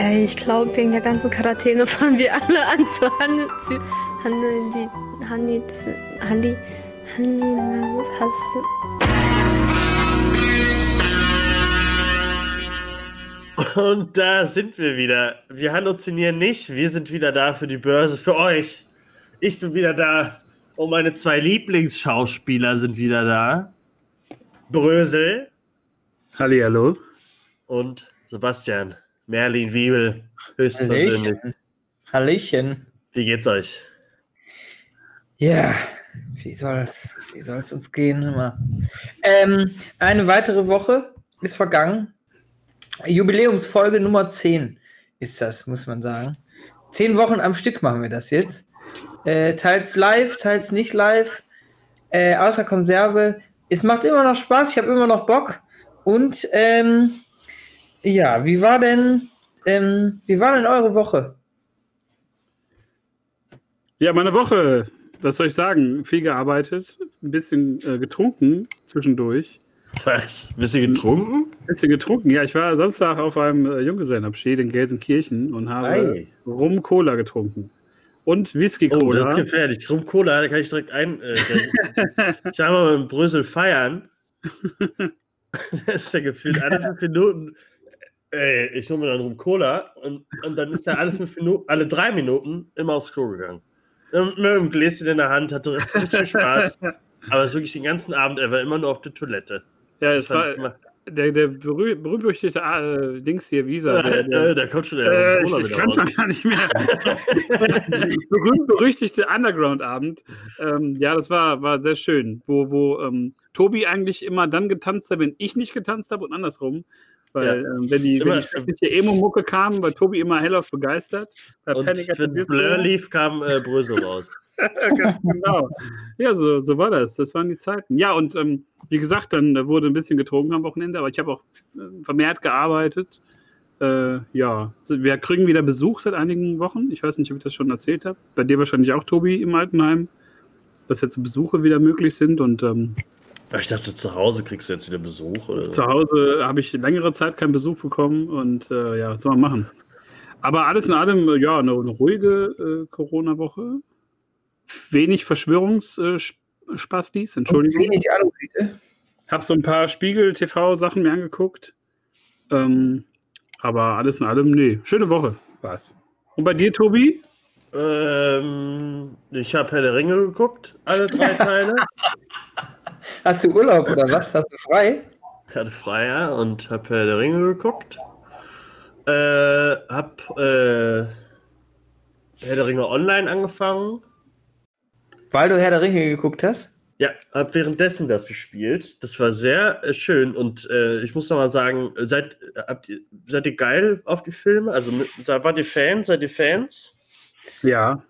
Ey, ich glaube, wegen der ganzen Quarantäne fangen wir alle an zu handeln. Zu handeln, die. Hanni. Hanni. Hanni. Und da sind wir wieder. Wir halluzinieren nicht. Wir sind wieder da für die Börse, für euch. Ich bin wieder da. Und meine zwei Lieblingsschauspieler sind wieder da. Brösel. Hallihallo. Und Sebastian. Merlin Wiebel. Höchstpersönlich. Hallöchen. Wie geht's euch? Ja, wie soll wie es uns gehen? Immer. Ähm, eine weitere Woche ist vergangen. Jubiläumsfolge Nummer 10 ist das, muss man sagen. Zehn Wochen am Stück machen wir das jetzt. Äh, teils live, teils nicht live. Äh, außer Konserve. Es macht immer noch Spaß, ich habe immer noch Bock. Und ähm, ja, wie war denn, ähm, wie war denn eure Woche? Ja, meine Woche, was soll ich sagen? Viel gearbeitet, ein bisschen äh, getrunken zwischendurch. Was? Du getrunken? Ein bisschen getrunken, ja. Ich war Samstag auf einem äh, Junggesellenabschied in Gelsenkirchen und habe Ei. Rum-Cola getrunken. Und Whisky-Cola. Oh, das ist gefährlich. Rum-Cola, da kann ich direkt ein. Äh, ich war mal mit Brüssel feiern. das ist ja gefühlt alle fünf Minuten. Ey, ich hole mir dann Rum Cola und, und dann ist er alle fünf Minuten, alle drei Minuten immer aufs Klo gegangen. Mit einem Gläschen in der Hand, hatte richtig viel Spaß. Aber es ist wirklich den ganzen Abend, er war immer nur auf der Toilette. Ja, es war der, der berühmt-berüchtigte äh, Dings hier, Visa. Der, der, der kommt schon der äh, Ich, ich kann schon gar nicht mehr. berühmt-berüchtigte Underground-Abend. Ähm, ja, das war, war sehr schön, wo, wo ähm, Tobi eigentlich immer dann getanzt hat, wenn ich nicht getanzt habe und andersrum. Weil ja. äh, wenn die, wenn die Emo-Mucke kam, war Tobi immer hellauf begeistert. Bei und Panic wenn Blur lief, kam äh, Brösel raus. genau. Ja, so, so war das. Das waren die Zeiten. Ja, und ähm, wie gesagt, dann wurde ein bisschen getrunken am Wochenende, aber ich habe auch äh, vermehrt gearbeitet. Äh, ja, wir kriegen wieder Besuch seit einigen Wochen. Ich weiß nicht, ob ich das schon erzählt habe. Bei dir wahrscheinlich auch, Tobi, im Altenheim, dass jetzt Besuche wieder möglich sind und ähm, ich dachte, zu Hause kriegst du jetzt wieder Besuch. Oder so. Zu Hause habe ich längere Zeit keinen Besuch bekommen und äh, ja, was soll man machen? Aber alles in allem, äh, ja, eine, eine ruhige äh, Corona-Woche. Wenig Verschwörungsspastis, äh, Entschuldigung. Und wenig Anrufe. Habe so ein paar Spiegel-TV-Sachen mir angeguckt. Ähm, aber alles in allem, nee, schöne Woche war es. Und bei dir, Tobi? Ähm, ich habe Herr der Ringe geguckt, alle drei Teile. Hast du Urlaub oder was? Hast du frei? Ich hatte frei, ja, und habe Herr der Ringe geguckt. Äh, hab äh, Herr der Ringe online angefangen. Weil du Herr der Ringe geguckt hast? Ja, hab währenddessen das gespielt. Das war sehr äh, schön und äh, ich muss noch mal sagen, seid, habt ihr, seid ihr geil auf die Filme? Also wart ihr Fans? Seid ihr Fans? Ja.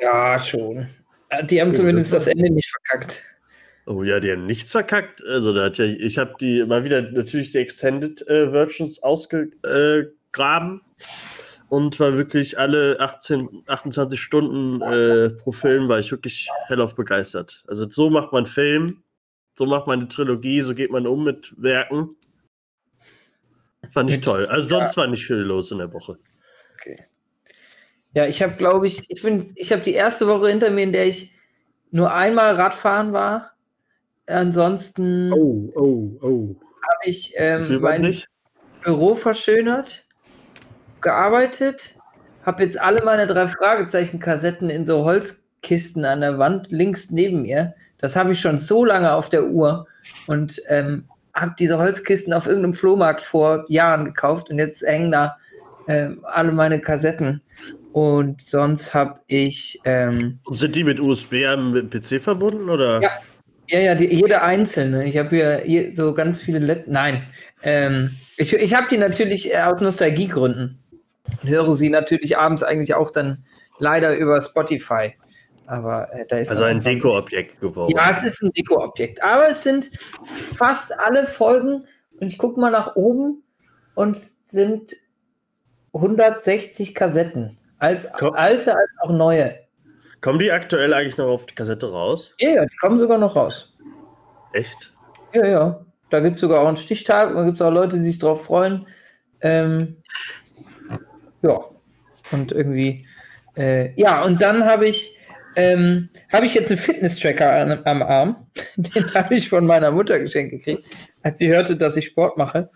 Ja, schon. Die haben zumindest das Ende nicht verkackt. Oh ja, die haben nichts verkackt. Also da hat ja, ich habe die mal wieder natürlich die Extended äh, Versions ausgegraben und war wirklich alle 18, 28 Stunden äh, pro Film war ich wirklich hellauf begeistert. Also so macht man Film, so macht man eine Trilogie, so geht man um mit Werken. Fand ich toll. Also sonst ja. war nicht viel los in der Woche. Okay. Ja, ich habe, glaube ich, ich bin, ich habe die erste Woche hinter mir, in der ich nur einmal Radfahren war Ansonsten oh, oh, oh. habe ich ähm, mein nicht? Büro verschönert, gearbeitet, habe jetzt alle meine drei Fragezeichen-Kassetten in so Holzkisten an der Wand links neben mir. Das habe ich schon so lange auf der Uhr und ähm, habe diese Holzkisten auf irgendeinem Flohmarkt vor Jahren gekauft und jetzt hängen da ähm, alle meine Kassetten. Und sonst habe ich. Ähm, Sind die mit USB am PC verbunden oder? Ja, ja, ja, die, jede einzelne. Ich habe hier, so ganz viele. Let Nein. Ähm, ich ich habe die natürlich äh, aus Nostalgiegründen. Und höre sie natürlich abends eigentlich auch dann leider über Spotify. Aber äh, da ist. Also ein Dekoobjekt geworden. Ja, es ist ein Dekoobjekt. Aber es sind fast alle Folgen. Und ich gucke mal nach oben und sind 160 Kassetten. Als Komm. alte als auch neue. Kommen die aktuell eigentlich noch auf die Kassette raus? Ja, ja, die kommen sogar noch raus. Echt? Ja, ja. Da gibt es sogar auch einen Stichtag und da gibt es auch Leute, die sich drauf freuen. Ähm, ja. Und irgendwie, äh, ja, und dann habe ich, ähm, habe ich jetzt einen Fitness-Tracker am Arm. Den habe ich von meiner Mutter geschenkt gekriegt, als sie hörte, dass ich Sport mache.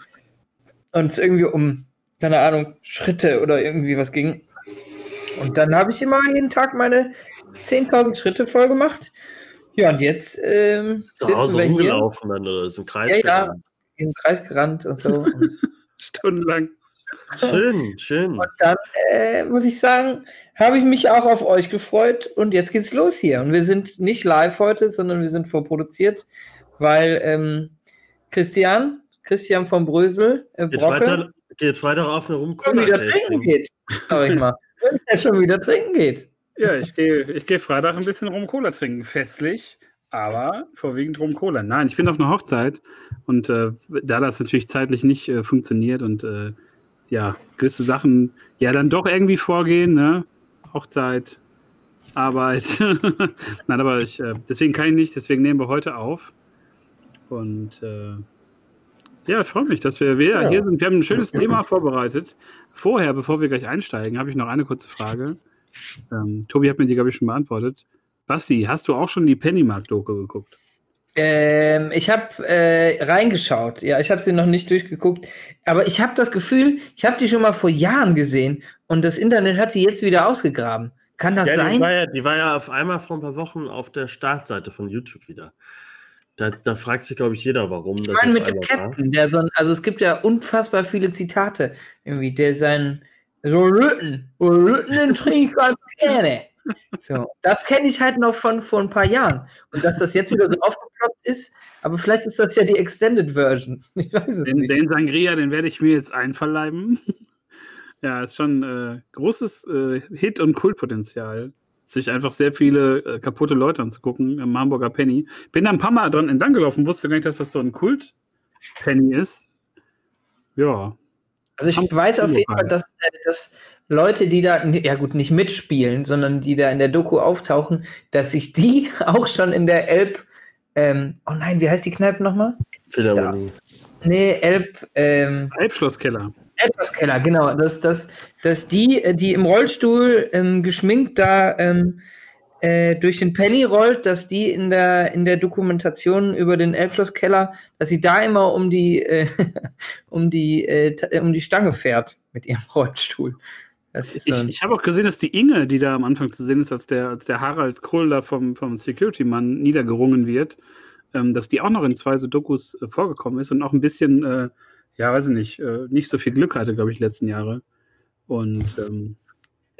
Und es irgendwie um, keine Ahnung, Schritte oder irgendwie was ging. Und dann habe ich immer jeden Tag meine 10.000 Schritte voll gemacht. Ja, und jetzt ähm, Zu sitzen Hause wir hier rumgelaufen dann oder so im Kreis. Ja, ja. gerannt. im Kreis gerannt und so. Und, Stundenlang. Schön, schön. und dann äh, muss ich sagen, habe ich mich auch auf euch gefreut und jetzt geht's los hier. Und wir sind nicht live heute, sondern wir sind vorproduziert, weil ähm, Christian, Christian von Brösel, äh, Geht Brocke, Freitag, geht Freitag auf eine rum schon wieder trinken geht, sag ich mal. Wenn er schon wieder trinken geht. Ja, ich gehe ich geh Freitag ein bisschen Rum Cola trinken, festlich, aber vorwiegend Rum Cola. Nein, ich bin auf einer Hochzeit und äh, da das natürlich zeitlich nicht äh, funktioniert und äh, ja, gewisse Sachen ja dann doch irgendwie vorgehen, ne? Hochzeit, Arbeit. Nein, aber ich, äh, deswegen kann ich nicht, deswegen nehmen wir heute auf. Und äh, ja, ich freue mich, dass wir, wir Ja. hier sind. Wir haben ein schönes Thema vorbereitet. Vorher, bevor wir gleich einsteigen, habe ich noch eine kurze Frage. Ähm, Tobi hat mir die, glaube ich, schon beantwortet. Basti, hast du auch schon die Pennymark-Doku geguckt? Ähm, ich habe äh, reingeschaut. Ja, ich habe sie noch nicht durchgeguckt. Aber ich habe das Gefühl, ich habe die schon mal vor Jahren gesehen und das Internet hat die jetzt wieder ausgegraben. Kann das Ja, die sein? war ja, die war ja auf einmal vor ein paar Wochen auf der Startseite von YouTube wieder. Da, da fragt sich, glaube ich, jeder, warum. Ich meine mit dem. Captain, der so ein, also es gibt ja unfassbar viele Zitate, irgendwie, der sein so Rütten, Rütten trinke ich ganz gerne. So, das kenne ich halt noch von vor ein paar Jahren. Und dass das jetzt wieder so aufgeploppt ist, aber vielleicht ist das ja die Extended Version. Ich weiß es Den, nicht. den Sangria, den werde ich mir jetzt einverleiben. ja, ist schon äh, großes äh, Hit- und Kultpotenzial. Sich einfach sehr viele äh, kaputte Leute anzugucken im Hamburger Penny. Bin da ein paar Mal dran entlang gelaufen, wusste gar nicht, dass das so ein Kult-Penny ist. Ja, Also ich weiß auf jeden. Fall, dass, äh, dass Leute, die da, ja gut, nicht mitspielen, sondern die da in der Doku auftauchen, dass sich die auch schon in der Elb, ähm, oh nein, wie heißt die Kneipe nochmal? Philharmonie. Nee, Elb, ähm, Elbschlosskeller. Elbschlosskeller, genau, dass, dass, dass die, äh, die im Rollstuhl ähm, geschminkt da ähm, äh, durch den Penny rollt, dass die in der, in der Dokumentation über den Elbschlosskeller, dass sie da immer um die, äh, um die, äh, ta- um die Stange fährt mit ihrem Rollstuhl. Das ist so Ich, ich habe auch gesehen, dass die Inge, die da am Anfang zu sehen ist, als der, als der Harald Krull da vom, vom Security-Mann niedergerungen wird, ähm, dass die auch noch in zwei so Dokus äh, vorgekommen ist und auch ein bisschen, äh, ja, weiß ich nicht, äh, nicht so viel Glück hatte, glaube ich, die letzten Jahre. Und ähm,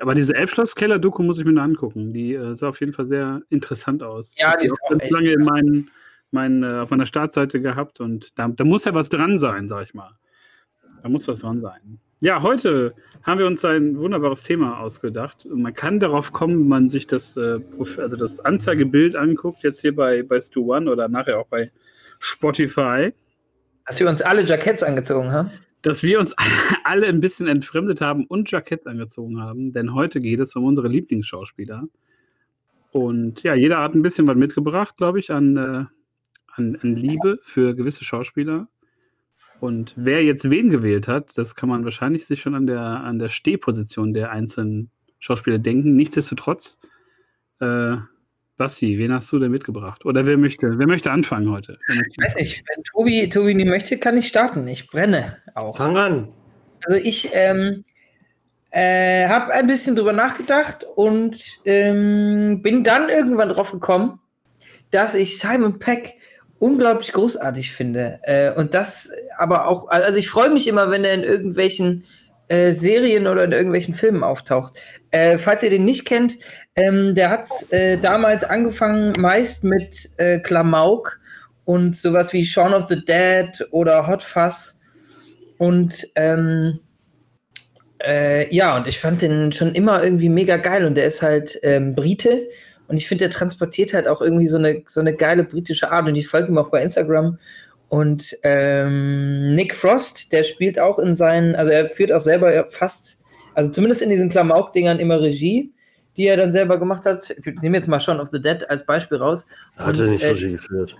aber diese Elbschlosskeller-Doku muss ich mir noch angucken. Die äh, sah auf jeden Fall sehr interessant aus. Ja, die ist auch ganz echt lange in meinen, meinen, äh, auf meiner Startseite gehabt und da, da muss ja was dran sein, sag ich mal. Da muss was dran sein. Ja, heute haben wir uns ein wunderbares Thema ausgedacht. Und man kann darauf kommen, wenn man sich das, äh, also das Anzeigebild anguckt, jetzt hier bei, bei Stu One oder nachher auch bei Spotify, dass wir uns alle Jacketts angezogen haben. Dass wir uns alle ein bisschen entfremdet haben und Jacketts angezogen haben, denn heute geht es um unsere Lieblingsschauspieler. Und ja, jeder hat ein bisschen was mitgebracht, glaube ich, an, äh, an, an Liebe für gewisse Schauspieler. Und wer jetzt wen gewählt hat, das kann man wahrscheinlich sich schon an der, an der Stehposition der einzelnen Schauspieler denken. Nichtsdestotrotz, äh, Basti, wen hast du denn mitgebracht? Oder wer möchte, wer möchte anfangen heute? Möchte Ich weiß nicht, wenn Tobi, Tobi nicht möchte, kann ich starten. Ich brenne auch. Fang an. Also ich ähm, äh, habe ein bisschen drüber nachgedacht und ähm, bin dann irgendwann drauf gekommen, dass ich Simon Peck unglaublich großartig finde. Äh, und das aber auch, also ich freue mich immer, wenn er in irgendwelchen äh, Serien oder in irgendwelchen Filmen auftaucht. Äh, falls ihr den nicht kennt, ähm, der hat äh, damals angefangen meist mit äh, Klamauk und sowas wie Shaun of the Dead oder Hot Fuzz. Und ähm, äh, ja, und ich fand den schon immer irgendwie mega geil und der ist halt ähm, Brite und ich finde, der transportiert halt auch irgendwie so eine, so eine geile britische Art und ich folge ihm auch bei Instagram und ähm, Nick Frost, der spielt auch in seinen, also er führt auch selber fast, also zumindest in diesen Klamauk-Dingern immer Regie, die er dann selber gemacht hat. Ich nehme jetzt mal Shaun of the Dead als Beispiel raus. Hat er Und, nicht äh, Regie geführt.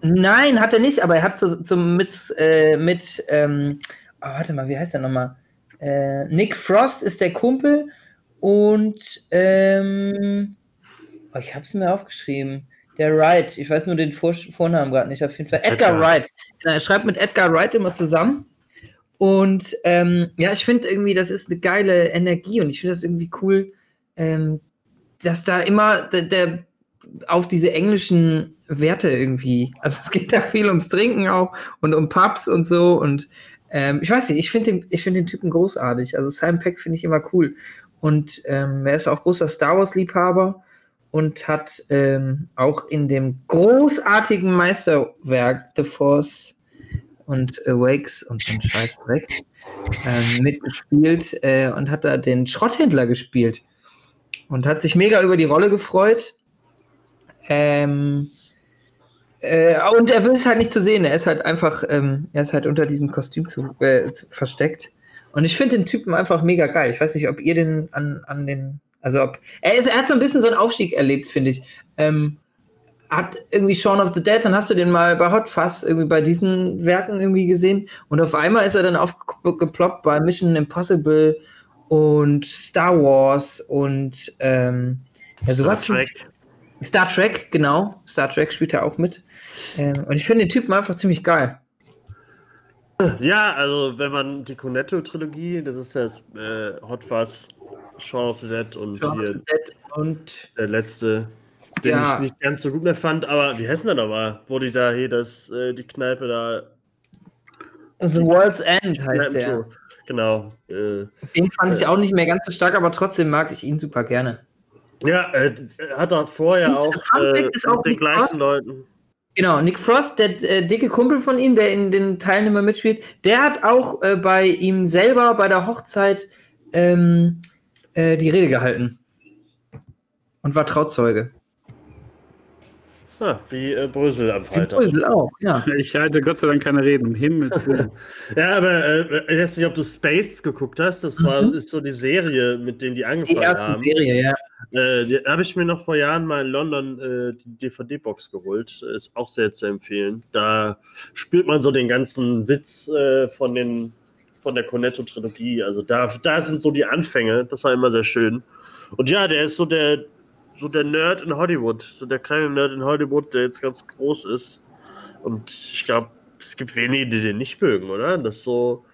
Nein, hat er nicht, aber er hat so, so mit, äh, mit ähm, oh, warte mal, wie heißt der nochmal? Äh, Nick Frost ist der Kumpel und ähm, oh, ich habe es mir aufgeschrieben. Der Wright, ich weiß nur den Vor Vornamen gerade nicht, auf jeden Fall. Edgar, Edgar. Wright. Genau, er schreibt mit Edgar Wright immer zusammen. Und ähm, ja, ich finde irgendwie, das ist eine geile Energie und ich finde das irgendwie cool, ähm, dass da immer der, der auf diese englischen Werte irgendwie, also es geht da viel ums Trinken auch und um Pubs und so und ähm, ich weiß nicht, ich finde den, ich find den Typen großartig. Also Simon Peck finde ich immer cool. Und ähm, er ist auch großer Star Wars-Liebhaber und hat ähm, auch in dem großartigen Meisterwerk The Force und Awakes und ein Scheiß weg ähm, mitgespielt äh, und hat da den Schrotthändler gespielt und hat sich mega über die Rolle gefreut. Ähm, äh, und er will es halt nicht zu sehen. Er ist halt einfach, ähm, er ist halt unter diesem Kostüm zu, äh, zu, versteckt. Und ich finde den Typen einfach mega geil. Ich weiß nicht, ob ihr den an, an den, also ob, er, ist, er hat so ein bisschen so einen Aufstieg erlebt, finde ich. Ähm, hat irgendwie Shaun of the Dead, dann hast du den mal bei Hot Fuzz irgendwie bei diesen Werken irgendwie gesehen. Und auf einmal ist er dann aufgeploppt bei Mission Impossible und Star Wars und ähm, ja, sowas. Star Trek. Star Trek, genau. Star Trek spielt er auch mit. Ähm, und ich finde den Typen einfach ziemlich geil. Ja, also wenn man die Cornetto-Trilogie, das ist das äh, Hot Fuzz, Shaun of the Dead und Shaun of hier the Dead und der letzte, den Ja. ich nicht ganz so gut mehr fand, aber wie heißen der nochmal? Wo die da hier das, äh, die Kneipe da. The World's End heißt der. Genau. Äh, Den fand ich auch nicht mehr ganz so stark, aber trotzdem mag ich ihn super gerne. ja, äh, hat er vorher auch äh, ist auch mit den Nick gleichen Frost. Leuten. Genau, Nick Frost, der äh, dicke Kumpel von ihm, der in den Teilnehmer mitspielt, der hat auch äh, bei ihm selber bei der Hochzeit ähm, äh, die Rede gehalten. Und war Trauzeuge. Ah, wie äh, Brösel am In Freitag. Brüssel auch, ja. Ich halte Gott sei Dank keine Reden, um Himmels Willen. Ja, aber äh, ich weiß nicht, ob du Spaced geguckt hast. Das war Mhm. ist so die Serie, mit denen die Die angefangen erste haben. Serie, ja. Äh, die habe ich mir noch vor Jahren mal in London äh, die DVD-Box geholt. Ist auch sehr zu empfehlen. Da spürt man so den ganzen Witz äh, von, den, von der Cornetto-Trilogie. Also da, da sind so die Anfänge. Das war immer sehr schön. Und ja, der ist so der, so der Nerd in Hollywood. So der kleine Nerd in Hollywood, der jetzt ganz groß ist. Und ich glaube, es gibt wenige, die den nicht mögen, oder? Das ist so.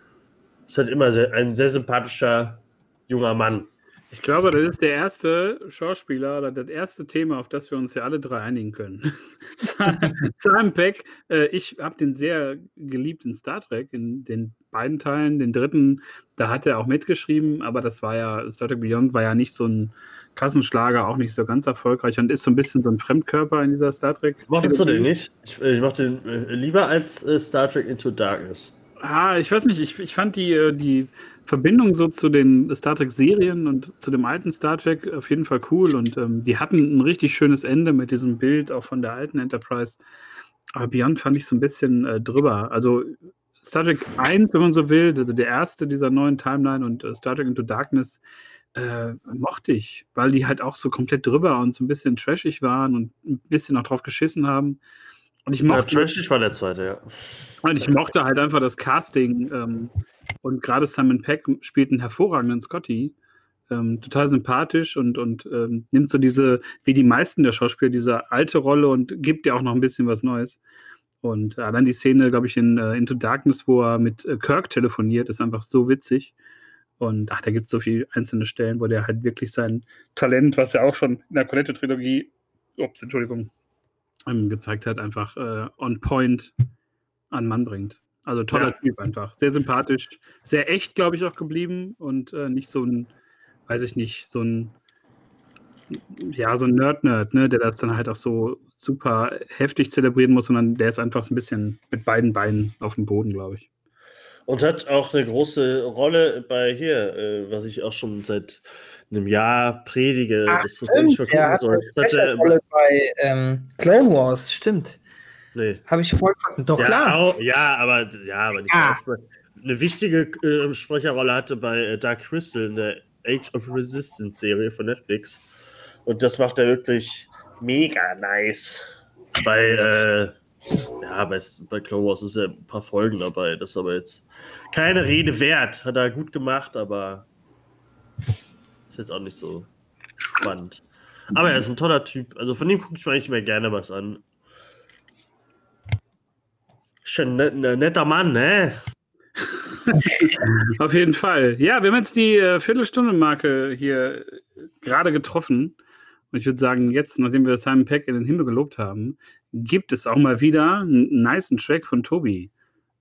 Ist halt immer sehr, ein sehr sympathischer junger Mann. Ich glaube, das ist der erste Schauspieler oder das erste Thema, auf das wir uns ja alle drei einigen können. Simon Peck, äh, ich habe den sehr geliebt in Star Trek, in den beiden Teilen. Den dritten, da hat er auch mitgeschrieben, aber das war ja, Star Trek Beyond war ja nicht so ein Kassenschlager, auch nicht so ganz erfolgreich und ist so ein bisschen so ein Fremdkörper in dieser Star Trek. Mochtest du den nicht? Ich, äh, ich mochte den äh, lieber als äh, Star Trek Into Darkness. Ah, ich weiß nicht, ich, ich fand die, äh, die Verbindung so zu den Star Trek-Serien und zu dem alten Star Trek auf jeden Fall cool und ähm, die hatten ein richtig schönes Ende mit diesem Bild auch von der alten Enterprise. Aber Beyond fand ich so ein bisschen äh, drüber. Also Star Trek 1, wenn man so will, also der erste dieser neuen Timeline und äh, Star Trek Into Darkness äh, mochte ich, weil die halt auch so komplett drüber und so ein bisschen trashig waren und ein bisschen auch drauf geschissen haben. Und ich Ja, mochte, Trashig war der zweite, ja. und ich mochte halt einfach das Casting. Ähm, und gerade Simon Peck spielt einen hervorragenden Scotty. Ähm, total sympathisch und, und ähm, nimmt so diese, wie die meisten der Schauspieler, diese alte Rolle und gibt ihr auch noch ein bisschen was Neues. Und äh, dann die Szene, glaube ich, in äh, Into Darkness, wo er mit äh, Kirk telefoniert, ist einfach so witzig. Und ach, da gibt es so viele einzelne Stellen, wo der halt wirklich sein Talent, was er auch schon in der Colette-Trilogie, ups, Entschuldigung, ähm, gezeigt hat, einfach äh, on point an Mann bringt. Also toller Ja. Typ einfach. Sehr sympathisch, sehr echt, glaube ich, auch geblieben und äh, nicht so ein, weiß ich nicht, so ein, ja, so ein Nerd-Nerd, ne, der das dann halt auch so super heftig zelebrieren muss, sondern der ist einfach so ein bisschen mit beiden Beinen auf dem Boden, glaube ich. Und hat auch eine große Rolle bei hier, äh, was ich auch schon seit einem Jahr predige, Ach, das nicht Stimmt, der hat eine Das hat Special-Rolle bei ähm, Clone Wars, stimmt. nee. Habe ich voll Doch, ja, klar. Auch, ja, aber ja, aber nicht Ja. eine wichtige äh, Sprecherrolle hatte bei äh, Dark Crystal in der Age of Resistance Serie von Netflix. Und das macht er wirklich mega nice. Bei, äh, Ja, bei, bei Clone Wars ist ja ein paar Folgen dabei. Das ist aber jetzt keine Rede wert. Hat er gut gemacht, aber ist jetzt auch nicht so spannend. Aber er ist ein toller Typ. Also von ihm gucke ich mir eigentlich immer gerne was an. Schon ein ne, netter Mann, ne? Auf jeden Fall. Ja, wir haben jetzt die äh, Viertelstunde-Marke hier gerade getroffen. Und ich würde sagen, jetzt, nachdem wir Simon Peck in den Himmel gelobt haben, gibt es auch mal wieder einen nice Track von Tobi.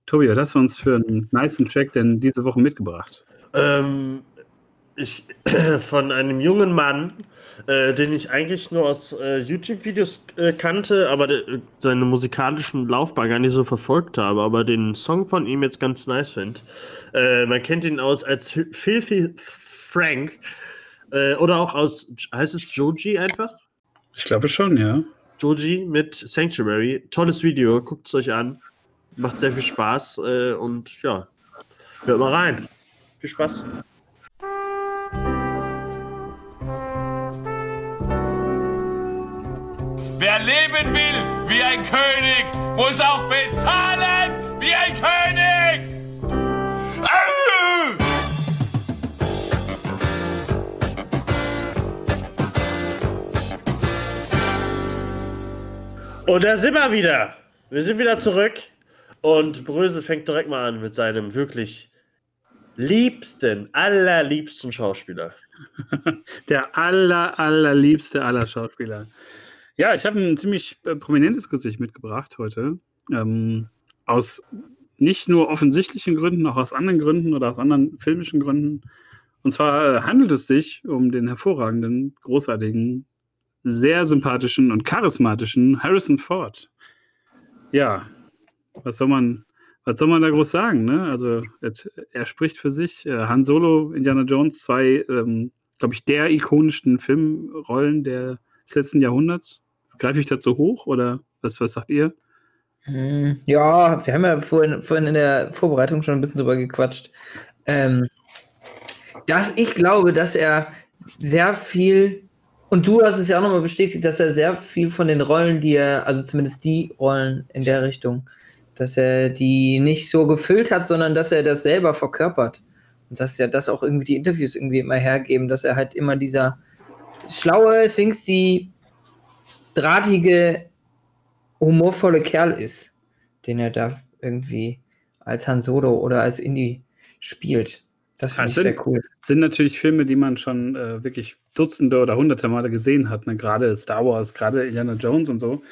Tobi, was hast du uns für einen nice Track denn diese Woche mitgebracht? Ähm, ich, von einem jungen Mann, äh, den ich eigentlich nur aus äh, YouTube-Videos äh, kannte, aber de, seine musikalischen Laufbahn gar nicht so verfolgt habe, aber den Song von ihm jetzt ganz nice finde. Äh, man kennt ihn aus als Filthy Frank äh, oder auch aus, heißt es Joji einfach? Ich glaube schon, ja. Joji mit Sanctuary. Tolles Video, guckt es euch an. Macht sehr viel Spaß äh, und ja, hört mal rein. Viel Spaß. Wer leben will wie ein König, muss auch bezahlen wie ein König. Und da sind wir wieder. Wir sind wieder zurück. Und Bröse fängt direkt mal an mit seinem wirklich liebsten, allerliebsten Schauspieler. Der aller, allerliebste aller Schauspieler. Ja, ich habe ein ziemlich äh, prominentes Gesicht mitgebracht heute. Ähm, aus nicht nur offensichtlichen Gründen, auch aus anderen Gründen oder aus anderen filmischen Gründen. Und zwar äh, handelt es sich um den hervorragenden, großartigen, sehr sympathischen und charismatischen Harrison Ford. Ja, was soll man, was soll man da groß sagen? Ne? Also et, er spricht für sich. Äh, Han Solo, Indiana Jones, zwei, ähm, glaube ich, der ikonischsten Filmrollen der, des letzten Jahrhunderts. Greife ich dazu hoch oder was, was sagt ihr? Hm, Ja, wir haben ja vorhin, vorhin in der Vorbereitung schon ein bisschen drüber gequatscht. Ähm, dass ich glaube, dass er sehr viel, und du hast es ja auch nochmal bestätigt, dass er sehr viel von den Rollen, die er, also zumindest die Rollen in der Richtung, dass er die nicht so gefüllt hat, sondern dass er das selber verkörpert. Und dass ja das auch irgendwie die Interviews irgendwie immer hergeben, dass er halt immer dieser schlaue, Singsty, drahtige, humorvolle Kerl ist, den er da irgendwie als Han Solo oder als Indie spielt. Das finde ich Ja, sehr cool. sind natürlich Filme, die man schon äh, wirklich Dutzende oder Hunderte Male gesehen hat. Ne? Gerade Star Wars, gerade Indiana Jones und so.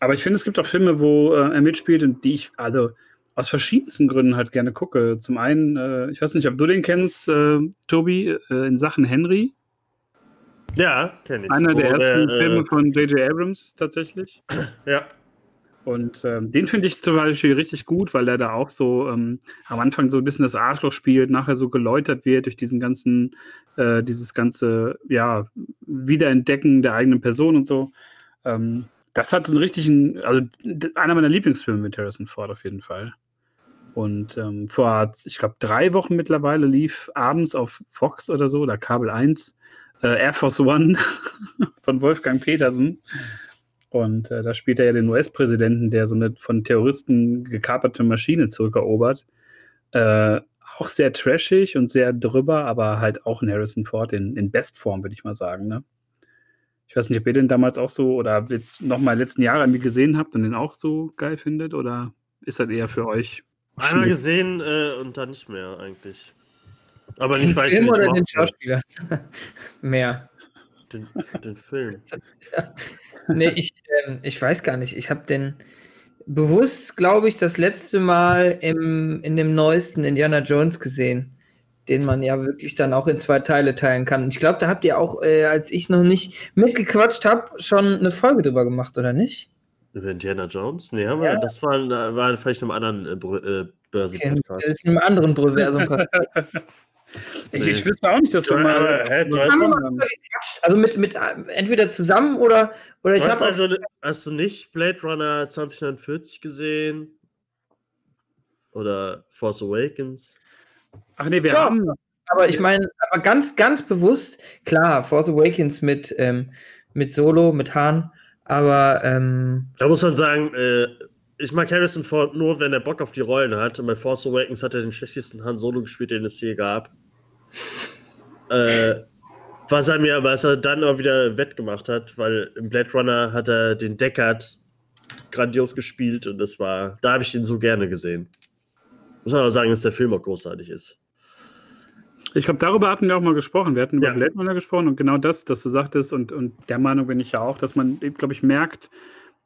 Aber ich finde, es gibt auch Filme, wo äh, er mitspielt und die ich also aus verschiedensten Gründen halt gerne gucke. Zum einen, äh, ich weiß nicht, ob du den kennst, äh, Tobi, äh, in Sachen Henry. Ja, kenne ich. Einer der Wo ersten äh, Filme von J.J. Abrams tatsächlich. Ja, Und ähm, den finde ich zum Beispiel richtig gut, weil er da auch so ähm, am Anfang so ein bisschen das Arschloch spielt, nachher so geläutert wird durch diesen ganzen, äh, dieses ganze, ja, Wiederentdecken der eigenen Person und so. Ähm, das hat einen richtigen, also einer meiner Lieblingsfilme mit Harrison Ford auf jeden Fall. Und ähm, vor, ich glaube, drei Wochen mittlerweile lief abends auf Fox oder so, oder Kabel 1, äh, Air Force One von Wolfgang Petersen. Und äh, da spielt er ja den US-Präsidenten, der so eine von Terroristen gekaperte Maschine zurückerobert. Äh, auch sehr trashig und sehr drüber, aber halt auch in Harrison Ford in, in Bestform, würde ich mal sagen. Ne? Ich weiß nicht, ob ihr den damals auch so oder jetzt nochmal letzten Jahre irgendwie gesehen habt und den auch so geil findet oder ist das eher für euch? einmal gesehen äh, und dann nicht mehr eigentlich. Aber nicht, weil ich Film nicht oder den. Schauspieler? Mehr. Den, den Film. Nee, ich, ähm, ich weiß gar nicht. Ich habe den bewusst, glaube ich, das letzte Mal im, in dem neuesten Indiana Jones gesehen, den man ja wirklich dann auch in zwei Teile teilen kann. Und ich glaube, da habt ihr auch, äh, als ich noch nicht mitgequatscht habe, schon eine Folge drüber gemacht, oder nicht? Über Indiana Jones? Nee, haben Ja. wir, das war, war vielleicht in einem anderen äh, äh, Okay, Börsen-Podcast. das ist in einem anderen Brüversum. Ich, ich wüsste auch nicht, dass wir Ja, mal. aber, hä, du hast- also mit, mit entweder zusammen oder, oder ich Du habe also, hast du nicht Blade Runner 2049 gesehen? Oder Force Awakens? Ach nee, wir Ja. haben. Aber ich meine, aber ganz, ganz bewusst, klar, Force Awakens mit, ähm, mit Solo, mit Han, aber ähm, Da muss man sagen, äh, ich mag Harrison Ford nur, wenn er Bock auf die Rollen hat. Und bei Force Awakens hat er den schlechtesten Han Solo gespielt, den es je gab. Äh, was er mir, was er dann auch wieder wettgemacht hat, weil im Blade Runner hat er den Deckard grandios gespielt und das war, da habe ich ihn so gerne gesehen. Muss man auch sagen, dass der Film auch großartig ist. Ich glaube, darüber hatten wir auch mal gesprochen. Wir hatten über Ja. Blade Runner gesprochen und genau das, dass du sagtest, und, und der Meinung bin ich ja auch, dass man, glaube ich, merkt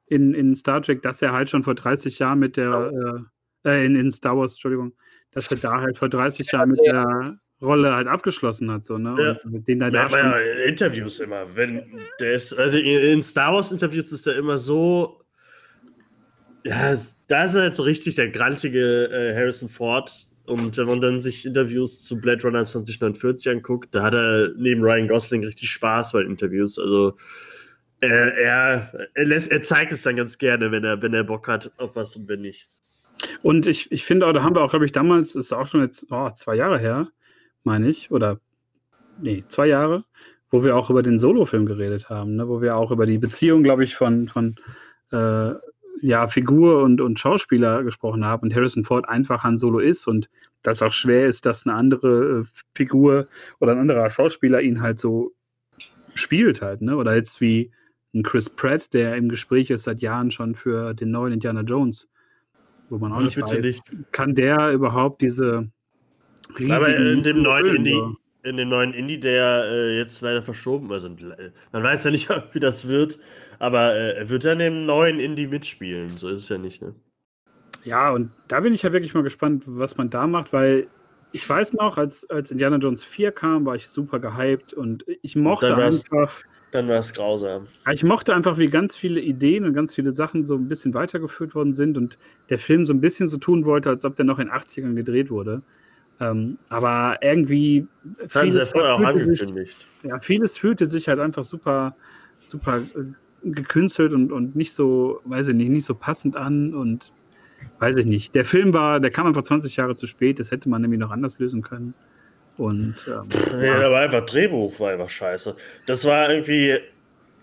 in, in Star Trek, dass er halt schon vor 30 Jahren mit der, äh, äh, in, in Star Wars, Entschuldigung, dass er da halt vor 30 Jahren mit der Rolle halt abgeschlossen hat, so, ne? Ja. Und mit denen Ja, da ja, in Interviews immer. Wenn der ist, also in Star Wars Interviews ist er immer so. Ja, da ist er jetzt so richtig der grantige äh, Harrison Ford. Und wenn man dann sich Interviews zu Blade Runner 2049 anguckt, da hat er neben Ryan Gosling richtig Spaß bei Interviews. Also er, er, er, lässt, er zeigt es dann ganz gerne, wenn er, wenn er Bock hat auf was und wenn nicht. Und ich, ich finde auch, da haben wir auch, glaube ich, damals, ist auch schon jetzt oh, zwei Jahre her, meine ich, oder nee, zwei Jahre, wo wir auch über den Solo-Film geredet haben, ne? wo wir auch über die Beziehung, glaube ich, von, von äh, ja, Figur und, und Schauspieler gesprochen haben und Harrison Ford einfach Han Solo ist und dass auch schwer ist, dass eine andere äh, Figur oder ein anderer Schauspieler ihn halt so spielt halt, ne? Oder jetzt wie ein Chris Pratt, der im Gespräch ist seit Jahren schon für den neuen Indiana Jones, wo man auch nicht Bitte weiß, nicht. kann der überhaupt diese riesigen Aber in dem neuen Indie, so- in dem neuen Indie, der äh, jetzt leider verschoben ist, und, äh, man weiß ja nicht, wie das wird, aber äh, er wird ja in dem neuen Indie mitspielen. So ist es ja nicht, ne? Ja, und da bin ich ja wirklich mal gespannt, was man da macht, weil ich weiß noch, als, als Indiana Jones 4 kam, war ich super gehypt und ich mochte war's- einfach, Dann war es grausam. Ja, ich mochte einfach, wie ganz viele Ideen und ganz viele Sachen so ein bisschen weitergeführt worden sind und der Film so ein bisschen so tun wollte, als ob der noch in 80ern gedreht wurde. Ähm, aber irgendwie ja vieles, auch fühlte sich, angekündigt. ja, vieles fühlte sich halt einfach super, super äh, gekünstelt und, und nicht so, weiß ich nicht, nicht so passend an und weiß ich nicht. Der Film war, der kam einfach 20 Jahre zu spät, das hätte man nämlich noch anders lösen können. Und ähm, Nee, aber einfach Drehbuch war einfach scheiße. Das war irgendwie.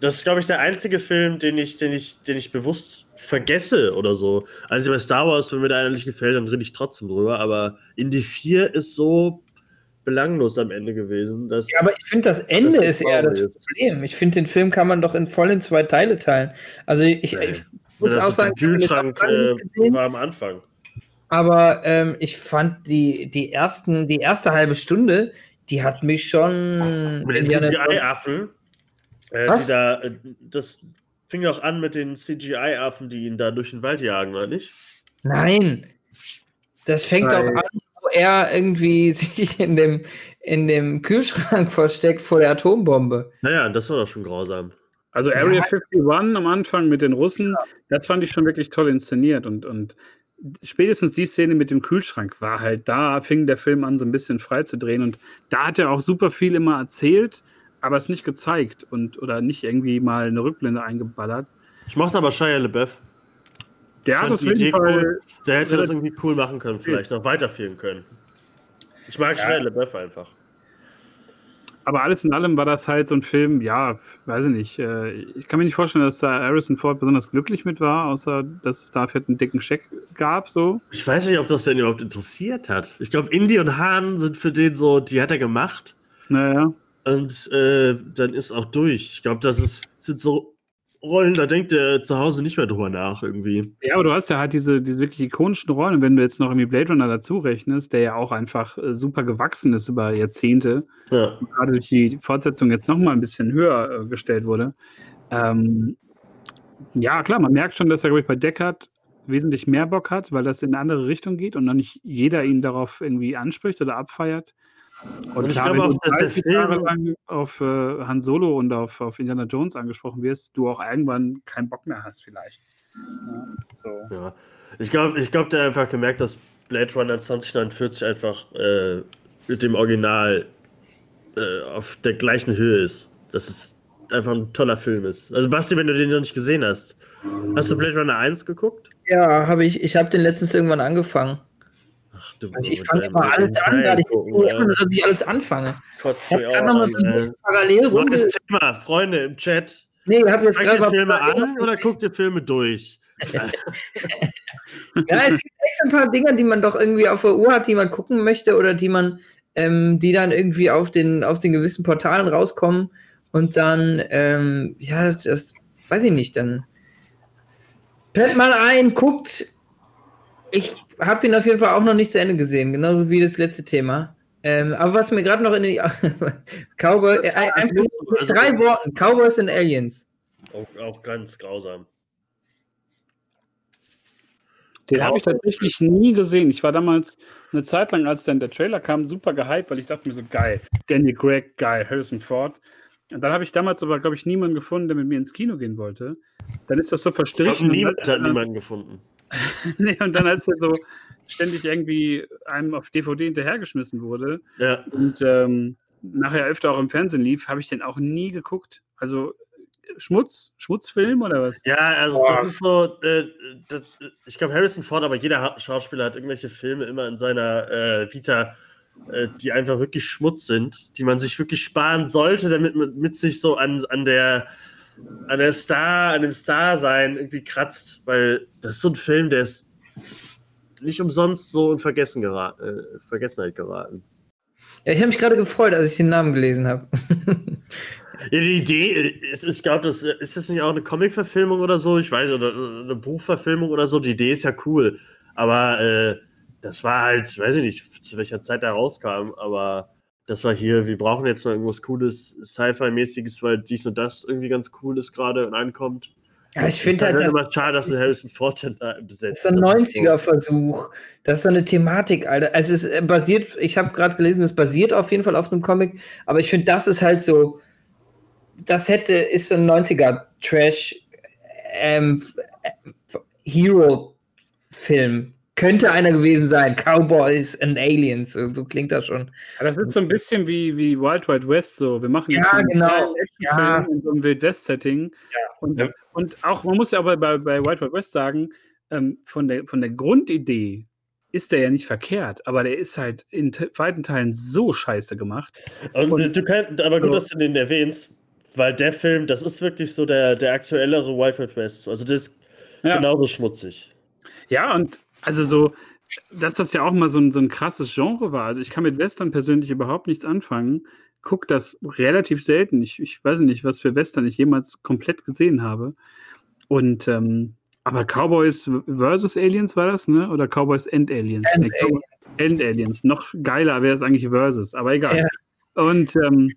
Das ist, glaube ich, der einzige Film, den ich, den ich, den ich bewusst vergesse oder so. Also bei Star Wars, wenn mir der einer nicht gefällt, dann rede ich trotzdem drüber. Aber Indie 4 ist so belanglos am Ende gewesen. Dass, Ja, aber ich finde, das Ende Das ist eher das. Problem. Ich finde, den Film kann man doch in, voll in zwei Teile teilen. Also ich, Nee. ich muss das auch sagen, Kühlschrank äh, war am Anfang. aber ähm, ich fand die, die, ersten, die erste halbe Stunde, die hat mich schon Mit den CGI-Affen. Äh, Was? da, äh, das fing auch an mit den CGI-Affen, die ihn da durch den Wald jagen, oder nicht? Nein. Das fängt Weil- doch an, wo er irgendwie sich in dem, in dem Kühlschrank versteckt vor der Atombombe. Naja, das war doch schon grausam. Also Ja. Area 51 am Anfang mit den Russen, das fand ich schon wirklich toll inszeniert und, und spätestens die Szene mit dem Kühlschrank war halt, da fing der Film an, so ein bisschen frei zu drehen und da hat er auch super viel immer erzählt, aber es nicht gezeigt und oder nicht irgendwie mal eine Rückblende eingeballert. Ich mochte aber Shia LaBeouf. Der hat jeden Idee Fall, cool. Der hätte das irgendwie cool machen können, vielleicht noch weiterführen können. Ich mag Ja. Shia LaBeouf einfach. aber alles in allem war das halt so ein Film, ja, weiß ich nicht. äh, Ich kann mir nicht vorstellen, dass da Harrison Ford besonders glücklich mit war, außer dass es dafür einen dicken Scheck gab, so. Ich weiß nicht, ob das denn überhaupt interessiert hat. Ich glaube, Indy und Hahn sind für den so, die hat er gemacht. Naja. Und äh, dann ist auch durch. Ich glaube, das ist, sind so Rollen, da denkt er zu Hause nicht mehr drüber nach irgendwie. Ja, aber du hast ja halt diese, diese wirklich ikonischen Rollen. Und wenn du jetzt noch irgendwie Blade Runner dazu rechnest, der ja auch einfach äh, super gewachsen ist über Jahrzehnte, Ja. gerade durch die Fortsetzung jetzt nochmal ein bisschen höher äh, gestellt wurde. Ähm, ja, klar, man merkt schon, dass er, glaube ich, bei Deckard wesentlich mehr Bock hat, weil das in eine andere Richtung geht und dann nicht jeder ihn darauf irgendwie anspricht oder abfeiert. Und, Und ich klar, glaube wenn auch, du dass der 30 Jahre Film- lang auf äh, Han Solo und auf, auf Indiana Jones angesprochen wirst, du auch irgendwann keinen Bock mehr hast, vielleicht. Ja, so. Ja. Ich glaube, ich glaub, der hat einfach gemerkt, dass Blade Runner 2049 einfach äh, mit dem Original äh, auf der gleichen Höhe ist. Dass es einfach ein toller Film ist. Also Basti, wenn du den noch nicht gesehen hast, hast du Blade Runner 1 geguckt? Ja, habe ich. Ich habe den letztens irgendwann angefangen. Ach, du, Also ich mit fange immer alles an, gerade ich gucken, immer, dass ich alles anfange. Kotzt Ich habe gerade auch noch mal so ein bisschen parallel runde. Neues Thema, Freunde im Chat. Nee, ich habe jetzt gerade Filme an oder guckt ihr Filme durch? Ja, es gibt echt ein paar Dinge, die man doch irgendwie auf der Uhr hat, die man gucken möchte oder die man, ähm, die dann irgendwie auf den, auf den gewissen Portalen rauskommen und dann, ähm, ja, das weiß ich nicht, dann pennt mal ein, guckt. Ich habe ihn auf jeden Fall auch noch nicht zu Ende gesehen, genauso wie das letzte Thema. Ähm, aber was mir gerade noch in die Cowboy, äh, einfach mit drei Worten, Cowboys and Aliens. Auch, auch ganz grausam. Den habe ich tatsächlich nie gesehen. Ich war damals eine Zeit lang, als dann der Trailer kam, super gehypt, weil ich dachte mir so, geil, Danny Gregg, geil, Harrison Ford. Und dann habe ich damals aber, glaube ich, niemanden gefunden, der mit mir ins Kino gehen wollte. Dann ist das so Ich glaube, verstrichen. niemand und hat niemanden gefunden. nee, und dann, als er so ständig irgendwie einem auf DVD hinterhergeschmissen wurde Ja. und ähm, nachher öfter auch im Fernsehen lief, habe ich den auch nie geguckt. Also Schmutz, Schmutzfilm oder was? Ja, also das ist so, äh, das, ich glaube Harrison Ford, aber jeder Ha- Schauspieler hat irgendwelche Filme immer in seiner äh, Vita, äh, die einfach wirklich Schmutz sind, die man sich wirklich sparen sollte, damit man mit sich so an, an der an der Star, an dem Star-Sein irgendwie kratzt, weil das ist so ein Film, der ist nicht umsonst so in Vergessen gera äh, Vergessenheit geraten. Ja, ich habe mich gerade gefreut, als ich den Namen gelesen habe. Ja, die Idee, äh, ist, ich glaube, das ist das nicht auch eine Comic-Verfilmung oder so, ich weiß, oder äh, eine Buchverfilmung oder so. Die Idee ist ja cool, aber äh, das war halt, weiß ich nicht, zu welcher Zeit der rauskam, aber das war hier, wir brauchen jetzt mal irgendwas Cooles, Sci-Fi-mäßiges, weil dies und das irgendwie ganz cool ist gerade und ankommt. Ja, ich finde halt, das das immer schade, dass Harrison Ford da Das besetzt. ist so ein hat. 90er-Versuch. Das ist so eine Thematik, Alter. Also es ist, äh, basiert, ich habe gerade gelesen, es basiert auf jeden Fall auf einem Comic, aber ich finde, das ist halt so, das hätte, ist so ein 90er-Trash ähm, Hero-Film. Könnte einer gewesen sein. Cowboys and Aliens. So, so klingt das schon. Ja, das ist so ein bisschen wie, wie Wild Wild West so. Wir machen Ja, so genau. Ja. in so einem Wild West-Setting. Und, Ja. und auch, man muss ja aber bei, bei Wild Wild West sagen, ähm, von, der, von der Grundidee ist der ja nicht verkehrt, aber der ist halt in te- weiten Teilen so scheiße gemacht. Und, Und- du kannst, aber gut, so. dass du den erwähnst, weil der Film, das ist wirklich so der, der aktuellere Wild Wild West. Also das ist Ja. genauso schmutzig. Ja, und also so, dass das ja auch mal so ein, so ein krasses Genre war. Also ich kann mit Western persönlich überhaupt nichts anfangen. Guck das relativ selten. Ich, ich weiß nicht, was für Western ich jemals komplett gesehen habe. Und ähm, aber Cowboys versus Aliens war das, ne? Oder Cowboys and Aliens? And Nee, Cowboys and Aliens. Noch geiler wäre es eigentlich versus, aber egal. Ja. Und ähm,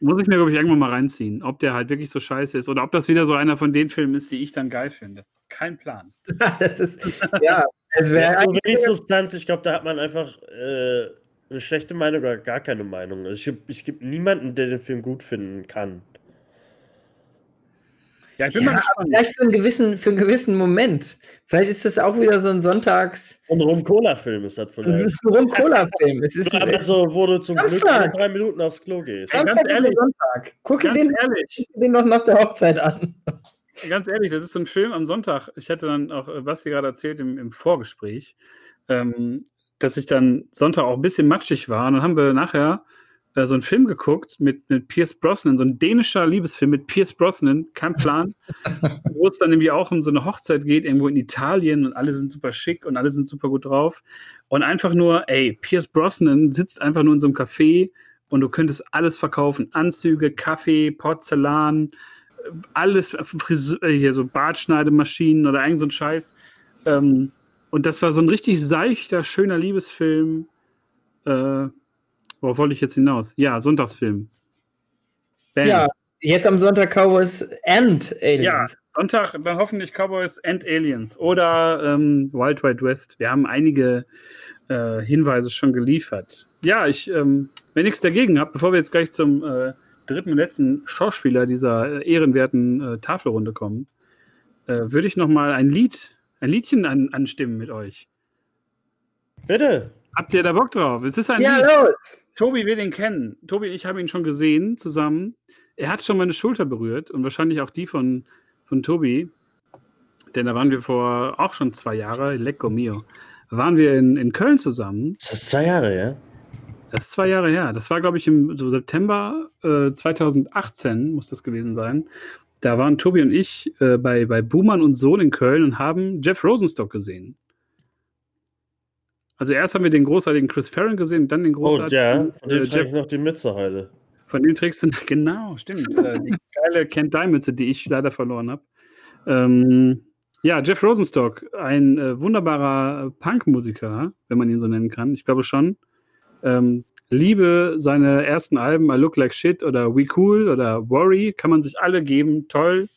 muss ich mir, glaube ich, irgendwann mal reinziehen, ob der halt wirklich so scheiße ist oder ob das wieder so einer von den Filmen ist, die ich dann geil finde. Kein Plan. das ist, ja, es wäre so wenig Substanz, ich glaube, da hat man einfach äh, eine schlechte Meinung oder gar keine Meinung. Also ich ich gibt niemanden, der den Film gut finden kann. Ja, ich bin ja, mal gespannt. vielleicht für einen, gewissen, für einen gewissen Moment. Vielleicht ist das auch wieder so ein Sonntags. So ein Rum-Cola-Film ist das Es vielleicht. ist ein Rum-Cola-Film. Es ist Aber so, wo du zum Glück Samstag. nur drei Minuten aufs Klo gehst. Ja, ganz oder ehrlich. Sonntag. Gucke Ganz den, ehrlich, den noch nach der Hochzeit an. ganz ehrlich, das ist so ein Film am Sonntag. Ich hatte dann auch, äh, was sie gerade erzählt im, im Vorgespräch, ähm, dass ich dann Sonntag auch ein bisschen matschig war. Und dann haben wir nachher äh, so einen Film geguckt mit, mit Pierce Brosnan, so ein dänischer Liebesfilm mit Pierce Brosnan, kein Plan, wo es dann irgendwie auch um so eine Hochzeit geht, irgendwo in Italien und alle sind super schick und alle sind super gut drauf. Und einfach nur, ey, Pierce Brosnan sitzt einfach nur in so einem Café und du könntest alles verkaufen. Anzüge, Kaffee, Porzellan, äh, alles, Friseur, äh, hier so Bartschneidemaschinen oder irgend so ein Scheiß. Ähm, und das war so ein richtig seichter, schöner Liebesfilm. Äh, worauf wollte ich jetzt hinaus? Ja, Sonntagsfilm. Bam. Ja, jetzt am Sonntag Cowboys and Ja, Aliens. Sonntag dann hoffentlich Cowboys and Aliens oder ähm, Wild Wild West. Wir haben einige äh, Hinweise schon geliefert. Ja, ich, ähm, wenn nichts dagegen habt, bevor wir jetzt gleich zum äh, dritten und letzten Schauspieler dieser äh, ehrenwerten äh, Tafelrunde kommen, äh, würde ich noch mal ein Lied, ein Liedchen an, anstimmen mit euch. Bitte. Habt ihr da Bock drauf? Es ist ein Ja, Lied. los! Tobi will den kennen. Tobi, ich habe ihn schon gesehen zusammen. Er hat schon meine Schulter berührt und wahrscheinlich auch die von, von Tobi. Denn da waren wir vor auch schon zwei Jahre, Lecco Mio, waren wir in, in Köln zusammen. Das ist zwei Jahre, ja? Das ist zwei Jahre her. Das war, glaube ich, im so September äh, 2018 muss das gewesen sein. da waren Tobi und ich äh, bei, bei Buhmann und Sohn in Köln und haben Jeff Rosenstock gesehen. Also erst haben wir den großartigen Chris Farron gesehen, dann den Oh, großartigen ja, von äh, dem Jeff trage ich noch die Mütze heute. Von dem trägst du, genau, stimmt. äh, die geile Kent Dye-Mütze, die ich leider verloren habe. Ähm, ja, Jeff Rosenstock, ein äh, wunderbarer Punk-Musiker, wenn man ihn so nennen kann. Ich glaube schon. Ähm, liebe seine ersten Alben, I Look Like Shit oder We Cool oder Worry, kann man sich alle geben, toll.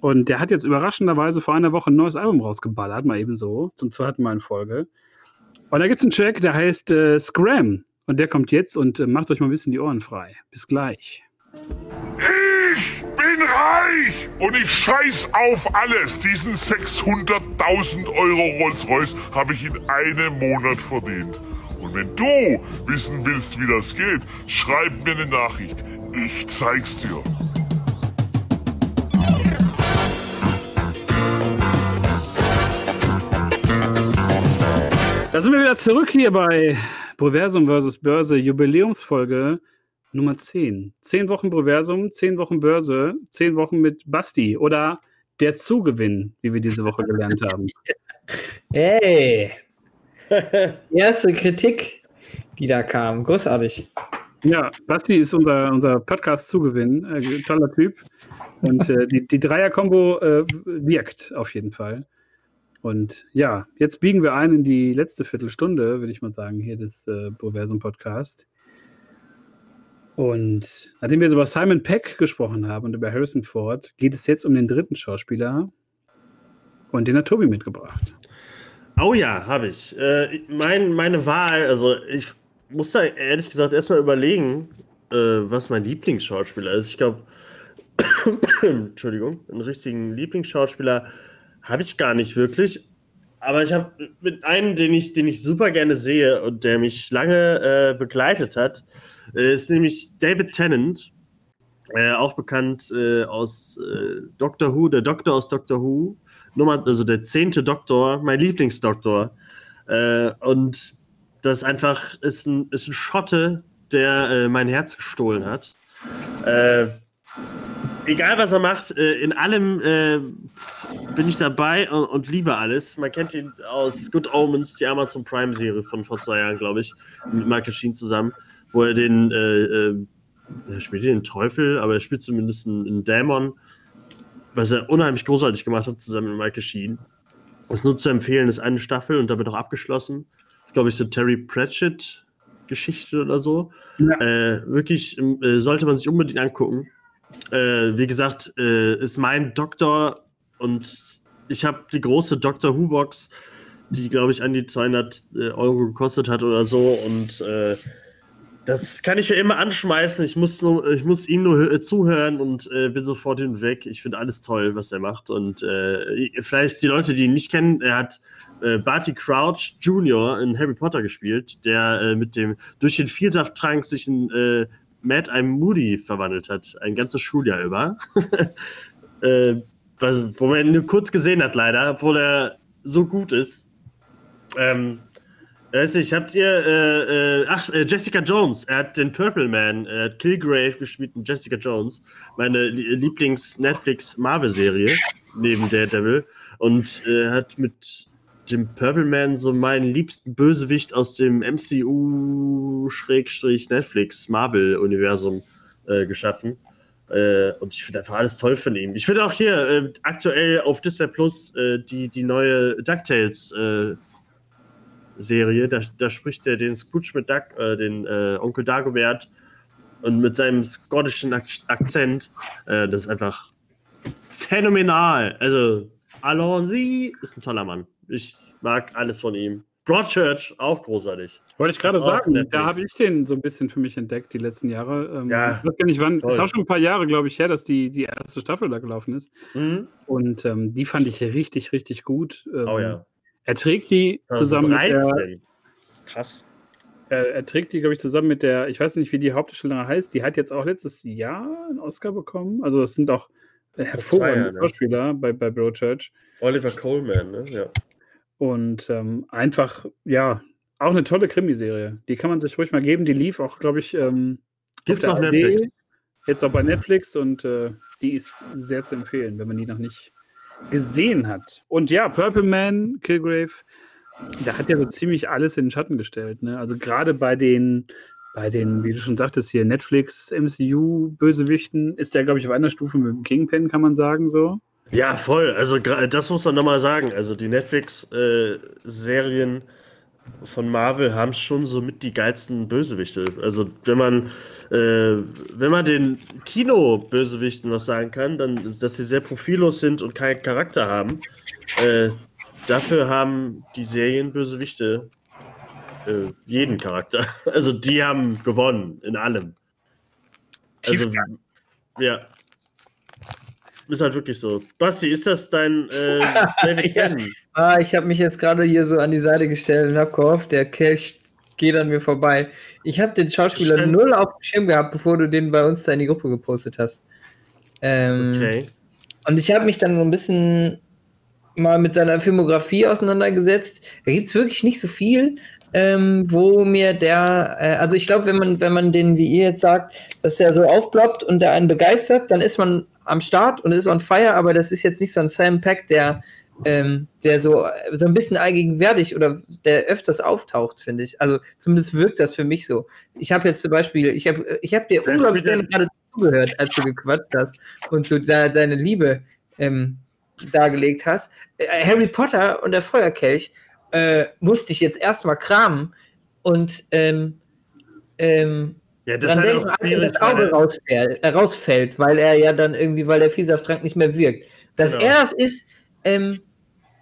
Und der hat jetzt überraschenderweise vor einer Woche ein neues Album rausgeballert, mal eben so, zum zweiten Mal in Folge. Und da gibt es einen Track, der heißt äh, Scram. Und der kommt jetzt und äh, macht euch mal ein bisschen die Ohren frei. Bis gleich. Ich bin reich und ich scheiß auf alles. Diesen 600.000 Euro Rolls-Royce habe ich in einem Monat verdient. Und wenn du wissen willst, wie das geht, schreib mir eine Nachricht. Ich zeig's dir. Da sind wir wieder zurück hier bei Proversum vs. Börse, Jubiläumsfolge Nummer 10. Zehn Wochen Proversum, zehn Wochen Börse, zehn Wochen mit Basti oder der Zugewinn, wie wir diese Woche gelernt haben. Hey, erste Kritik, die da kam. Großartig. Ja, Basti ist unser, unser Podcast-Zugewinn. Äh, toller Typ. Und äh, die, die Dreier-Kombo äh, wirkt auf jeden Fall. Und ja, jetzt biegen wir ein in die letzte Viertelstunde, würde ich mal sagen, hier des äh, Proversum-Podcast. Und nachdem wir so über Simon Peck gesprochen haben und über Harrison Ford, geht es jetzt um den dritten Schauspieler. Und den hat Tobi mitgebracht. Oh ja, habe ich. Äh, mein, meine Wahl, also ich muss da ehrlich gesagt erstmal überlegen, äh, was mein Lieblingsschauspieler ist. Ich glaube, Entschuldigung, einen richtigen Lieblingsschauspieler habe ich gar nicht wirklich. Aber ich habe mit einem, den ich, den ich super gerne sehe und der mich lange äh, begleitet hat, äh, ist nämlich David Tennant. Äh, auch bekannt äh, aus äh, Doctor Who, der Doktor aus Doctor Who. Nummer, also der zehnte Doktor, mein Lieblingsdoktor. Äh, und das einfach ist ein, ist ein Schotte, der mein Herz gestohlen hat. Egal was er macht, äh, in allem äh, bin ich dabei und, und liebe alles. Man kennt ihn aus Good Omens, die Amazon Prime-Serie von vor zwei Jahren, glaube ich, mit Michael Sheen zusammen, wo er den, äh, äh, er spielt den Teufel, aber er spielt zumindest einen, einen Dämon, was er unheimlich großartig gemacht hat, zusammen mit Michael Sheen. Ist nur zu empfehlen, ist eine Staffel und damit auch abgeschlossen. Ist, glaube ich, so Terry Pratchett-Geschichte oder so. Ja. Äh, wirklich äh, sollte man sich unbedingt angucken. Äh, wie gesagt, äh, ist mein Doktor und ich habe die große Doctor Who Box, die glaube ich an die 200 äh, Euro gekostet hat oder so und äh, das kann ich für immer anschmeißen. Ich muss, nur, ich muss ihm nur hö- zuhören und äh, bin sofort hinweg. Ich finde alles toll, was er macht. Und äh, vielleicht die Leute, die ihn nicht kennen, er hat äh, Barty Crouch Jr. in Harry Potter gespielt, der äh, mit dem durch den Vielsafttrank sich in Mad Eye Moody verwandelt hat, ein ganzes Schuljahr über. äh, was, wo man ihn nur kurz gesehen hat, leider, obwohl er so gut ist. Ähm, weiß nicht, habt ihr, äh, äh, ach, äh, Jessica Jones, er hat den Purple Man, er hat Kilgrave gespielt in Jessica Jones, meine Lie- Lieblings-Netflix-Marvel-Serie, neben Daredevil, und äh, hat mit dem Purple Man so meinen liebsten Bösewicht aus dem MCU-Netflix-Marvel-Universum äh, geschaffen. Äh, und ich finde einfach alles toll von ihm. Ich finde auch hier äh, aktuell auf Disney Plus äh, die, die neue DuckTales äh. Da, da spricht er den Scrooge mit Duck, äh, den Onkel Dagobert und mit seinem skottischen Ak Akzent. Das ist einfach phänomenal. Also, Alonzi ist ein toller Mann. Ich mag alles von ihm. Broadchurch, auch großartig. Wollte ich gerade sagen, Netflix. da habe ich den so ein bisschen für mich entdeckt die letzten Jahre. Ähm, Ja, ich weiß gar nicht wann, toll. ist auch schon ein paar Jahre, glaube ich, her, dass die, die erste Staffel da gelaufen ist. Mhm. Und ähm, die fand ich richtig, richtig gut. Ähm, Oh ja. Er trägt die zusammen mit der, 13. Krass. er, er trägt die, glaube ich, zusammen mit der, ich weiß nicht, wie die Hauptdarstellerin heißt, die hat jetzt auch letztes Jahr einen Oscar bekommen. Also es sind auch hervorragende. Schauspieler bei, bei Broadchurch. Oliver Coleman, ne? Ja. Und ähm, einfach, ja, auch eine tolle Krimiserie. Die kann man sich ruhig mal geben. Die lief auch, glaube ich, ähm, Gibt's auf ARD. Netflix? Jetzt auch bei Netflix und äh, die ist sehr zu empfehlen, wenn man die noch nicht gesehen hat. Und ja, Purple Man, Kilgrave, der hat ja so ziemlich alles in den Schatten gestellt. Ne? Also gerade bei den, bei den, wie du schon sagtest, hier Netflix, MCU, Bösewichten, ist der, glaube ich, auf einer Stufe mit dem Kingpin, kann man sagen, so. Ja, voll. Also das muss man nochmal sagen. Also die Netflix-Serien von Marvel haben schon so mit die geilsten Bösewichte. Also wenn man, äh, wenn man den Kino-Bösewichten was sagen kann, dann ist, dass sie sehr profillos sind und keinen Charakter haben. Äh, dafür haben die Serienbösewichte äh, jeden Charakter. Also die haben gewonnen in allem. Also, ja. Ist halt wirklich so. Basti, ist das dein äh, David Ja. Ah, ich habe mich jetzt gerade hier so an die Seite gestellt und habe gehofft, der Kelch geht an mir vorbei. Ich habe den Schauspieler Stimmt. null auf dem Schirm gehabt, bevor du den bei uns da in die Gruppe gepostet hast. Ähm, Okay. Und ich habe mich dann so ein bisschen mal mit seiner Filmografie auseinandergesetzt. Da gibt es wirklich nicht so viel, ähm, wo mir der, äh, also ich glaube, wenn man, wenn man den, wie ihr jetzt sagt, dass der so aufploppt und der einen begeistert, dann ist man am Start und ist on fire, aber das ist jetzt nicht so ein Sam Pack, der, ähm, der so, so ein bisschen allgegenwärtig oder der öfters auftaucht, finde ich. Also zumindest wirkt das für mich so. Ich habe jetzt zum Beispiel, ich habe ich hab dir Wer unglaublich gerne gerade zugehört, als du gequatscht hast und du da deine Liebe ähm, dargelegt hast. Äh, Harry Potter und der Feuerkelch äh, musste ich jetzt erstmal kramen und ähm, ähm, Ja, das dran denken, als ihm das Auge weil- rausfällt, äh, rausfällt, weil er ja dann irgendwie, weil der Vielsafttrank nicht mehr wirkt. Dass Genau. er es ist, ähm,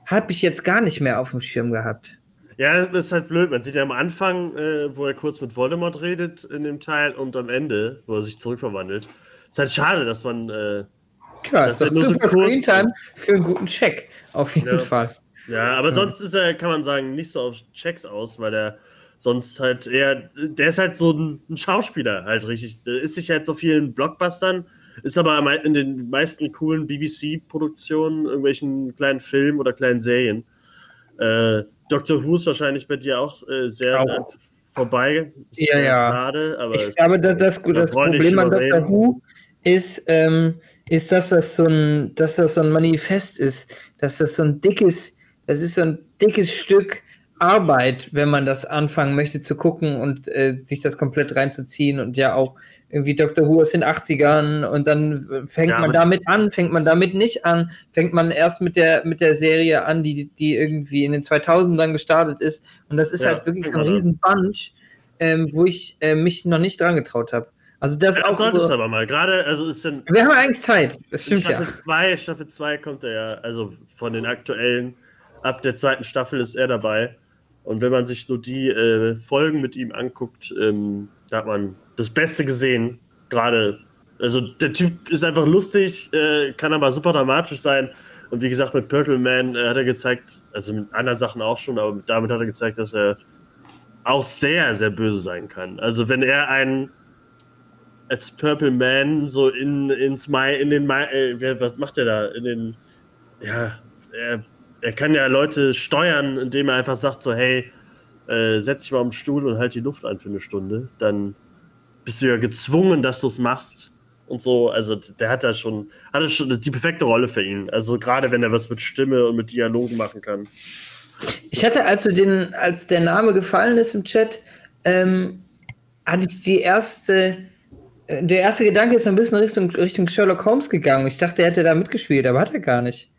habe ich jetzt gar nicht mehr auf dem Schirm gehabt. Ja, das ist halt blöd. Man sieht ja am Anfang, äh, wo er kurz mit Voldemort redet in dem Teil und am Ende, wo er sich zurückverwandelt. Ist halt schade, dass man. Äh, Klar, Das ist doch so super kurz Screentime für einen guten Check, auf jeden Ja. Fall. ja, aber Ja. sonst ist er, kann man sagen, nicht so auf Checks aus, weil er sonst halt eher. Der ist halt so ein, Schauspieler, halt richtig. Der ist sich halt so vielen Blockbustern, ist aber in den meisten coolen BBC-Produktionen, irgendwelchen kleinen Filmen oder kleinen Serien. Äh, Doctor Who ist wahrscheinlich bei dir auch äh, sehr Auch. vorbei. Ja, ja. Schade, aber. Ich, aber das, das, da das Problem an Dr. reden. Who ist, ähm, ist, dass das so ein, dass das so ein Manifest ist, dass das so ein dickes, das ist so ein dickes Stück Arbeit, wenn man das anfangen möchte zu gucken und äh, sich das komplett reinzuziehen und ja auch irgendwie Dr. Who aus den 80ern und dann fängt Ja, man damit an, fängt man damit nicht an, fängt man erst mit der, mit der Serie an, die, die irgendwie in den 2000ern gestartet ist und das ist Ja, halt wirklich so ein genau. riesen Bunch, ähm, wo ich äh, mich noch nicht dran getraut habe. Also das Ja, auch sollte so. aber mal. Gerade, also ist dann. Wir haben eigentlich Zeit. Das stimmt ja. Staffel 2, Staffel 2 kommt er ja, also von den aktuellen, ab der zweiten Staffel ist er dabei. Und wenn man sich nur die äh, Folgen mit ihm anguckt, ähm, da hat man das Beste gesehen. Gerade, also der Typ ist einfach lustig, äh, kann aber super dramatisch sein. Und wie gesagt, mit Purple Man äh, hat er gezeigt, also mit anderen Sachen auch schon, aber damit hat er gezeigt, dass er auch sehr, sehr böse sein kann. Also wenn er einen als Purple Man so in, ins Mai, in den Mai, äh, was macht er da? In den, ja, er, er kann ja Leute steuern, indem er einfach sagt so, hey, äh, setz dich mal am Stuhl und halt die Luft an für eine Stunde. Dann bist du ja gezwungen, dass du es machst. Und so, also der hat da schon, hatte schon die perfekte Rolle für ihn. Also gerade wenn er was mit Stimme und mit Dialogen machen kann. Ich hatte, als den, als der Name gefallen ist im Chat, ähm, hatte ich die erste, äh, der erste Gedanke ist ein bisschen Richtung, Richtung Sherlock Holmes gegangen. Ich dachte, er hätte da mitgespielt, aber hat er gar nicht.